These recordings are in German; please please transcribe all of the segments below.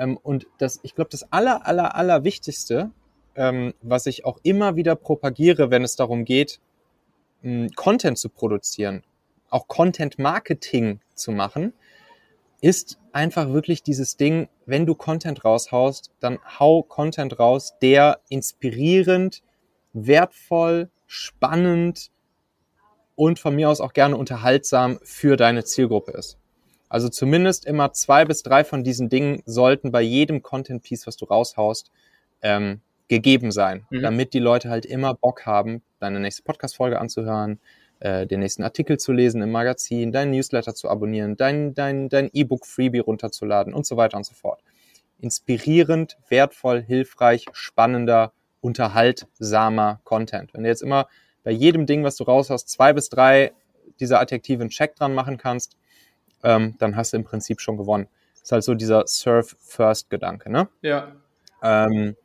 Ähm, und das, ich glaube, das aller, aller, aller Wichtigste, ähm, was ich auch immer wieder propagiere, wenn es darum geht, mh, Content zu produzieren, auch Content Marketing zu machen, ist einfach wirklich dieses Ding, wenn du Content raushaust, dann hau Content raus, der inspirierend, wertvoll, spannend und von mir aus auch gerne unterhaltsam für deine Zielgruppe ist. Also zumindest immer zwei bis drei von diesen Dingen sollten bei jedem Content-Piece, was du raushaust, ähm, gegeben sein, mhm. damit die Leute halt immer Bock haben, deine nächste Podcast-Folge anzuhören, äh, den nächsten Artikel zu lesen im Magazin, deinen Newsletter zu abonnieren, dein dein dein E-Book Freebie runterzuladen und so weiter und so fort. Inspirierend, wertvoll, hilfreich, spannender, unterhaltsamer Content. Wenn du jetzt immer bei jedem Ding, was du raus hast, zwei bis drei dieser Adjektive Check dran machen kannst, ähm, dann hast du im Prinzip schon gewonnen. Das ist halt so dieser Surf-First-Gedanke, ne? Ja. Ähm,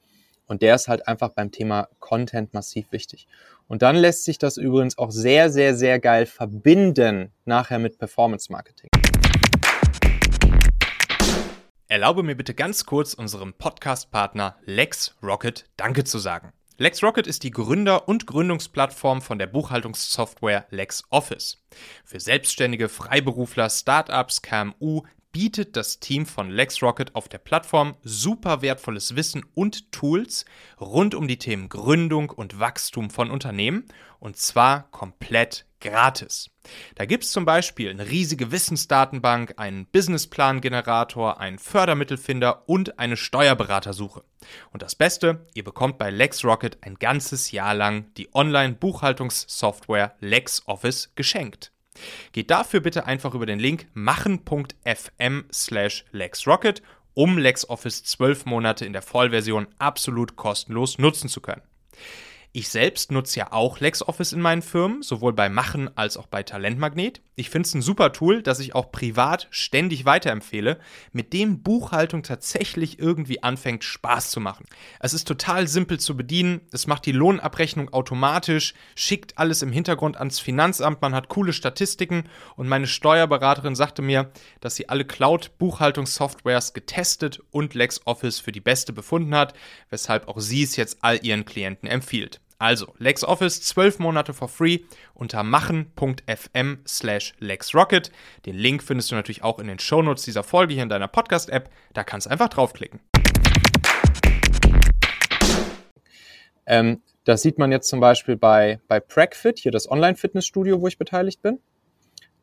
und der ist halt einfach beim Thema Content massiv wichtig. Und dann lässt sich das übrigens auch sehr, sehr, sehr geil verbinden nachher mit Performance Marketing. Erlaube mir bitte ganz kurz unserem Podcast-Partner LexRocket Danke zu sagen. LexRocket ist die Gründer- und Gründungsplattform von der Buchhaltungssoftware LexOffice. Für Selbstständige, Freiberufler, Startups, KMU, bietet das Team von LexRocket auf der Plattform super wertvolles Wissen und Tools rund um die Themen Gründung und Wachstum von Unternehmen und zwar komplett gratis. Da gibt es zum Beispiel eine riesige Wissensdatenbank, einen Businessplan-Generator, einen Fördermittelfinder und eine Steuerberatersuche. Und das Beste, ihr bekommt bei LexRocket ein ganzes Jahr lang die Online-Buchhaltungssoftware LexOffice geschenkt. Geht dafür bitte einfach über den Link machen.fm slash LexRocket, um LexOffice 12 Monate in der Vollversion absolut kostenlos nutzen zu können. Ich selbst nutze ja auch LexOffice in meinen Firmen, sowohl bei Machen als auch bei Talentmagnet. Ich finde es ein super Tool, das ich auch privat ständig weiterempfehle, mit dem Buchhaltung tatsächlich irgendwie anfängt Spaß zu machen. Es ist total simpel zu bedienen, es macht die Lohnabrechnung automatisch, schickt alles im Hintergrund ans Finanzamt, man hat coole Statistiken und meine Steuerberaterin sagte mir, dass sie alle Cloud-Buchhaltungssoftwares getestet und LexOffice für die beste befunden hat, weshalb auch sie es jetzt all ihren Klienten empfiehlt. Also LexOffice 12 Monate for free unter machen.fm slash LexRocket. Den Link findest du natürlich auch in den Shownotes dieser Folge hier in deiner Podcast-App. Da kannst du einfach draufklicken. Ähm, das sieht man jetzt zum Beispiel bei, bei PragFit, hier das Online-Fitnessstudio, wo ich beteiligt bin.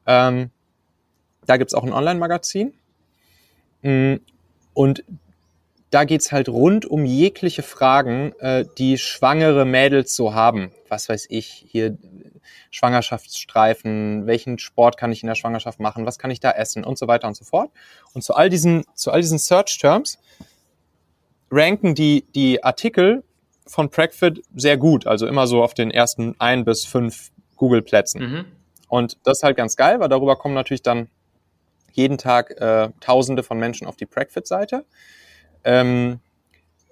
Ähm, da gibt's auch ein Online-Magazin. Mm, und da geht's halt rund um jegliche Fragen, äh, die schwangere Mädels so haben. Was weiß ich, hier Schwangerschaftsstreifen, welchen Sport kann ich in der Schwangerschaft machen, was kann ich da essen und so weiter und so fort. Und zu all diesen, zu all diesen Search Terms ranken die, die Artikel von Pragfit sehr gut, also immer so auf den ersten ein bis fünf Google-Plätzen. Mhm. Und das ist halt ganz geil, weil darüber kommen natürlich dann jeden Tag äh, Tausende von Menschen auf die Pragfit-Seite ähm,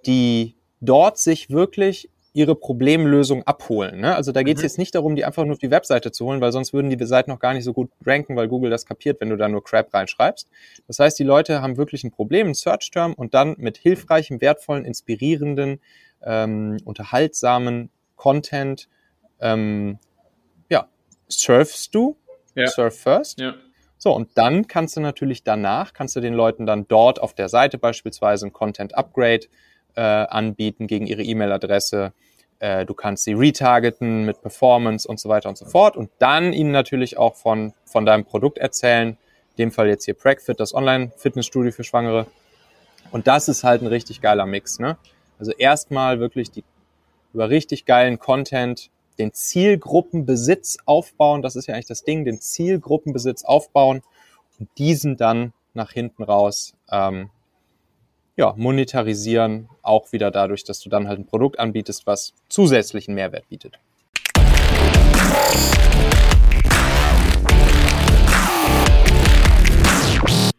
die dort sich wirklich ihre Problemlösung abholen. Ne? Also da geht es mhm. jetzt nicht darum, die einfach nur auf die Webseite zu holen, weil sonst würden die Seiten noch gar nicht so gut ranken, weil Google das kapiert, wenn du da nur Crap reinschreibst. Das heißt, die Leute haben wirklich ein Problem, ein Search-Term und dann mit hilfreichem, wertvollen, inspirierenden, ähm, unterhaltsamen Content, ähm, ja, surfst du, ja. surf first. Ja. So, und dann kannst du natürlich danach, kannst du den Leuten dann dort auf der Seite beispielsweise ein Content Upgrade äh, anbieten gegen ihre E-Mail-Adresse. Äh, du kannst sie retargeten mit Performance und so weiter und so fort und dann ihnen natürlich auch von, von deinem Produkt erzählen. In dem Fall jetzt hier PragFit, das Online-Fitnessstudio für Schwangere. Und das ist halt ein richtig geiler Mix, ne? Also erstmal wirklich die über richtig geilen Content den Zielgruppenbesitz aufbauen. Das ist ja eigentlich das Ding, den Zielgruppenbesitz aufbauen und diesen dann nach hinten raus ähm, ja, monetarisieren, auch wieder dadurch, dass du dann halt ein Produkt anbietest, was zusätzlichen Mehrwert bietet.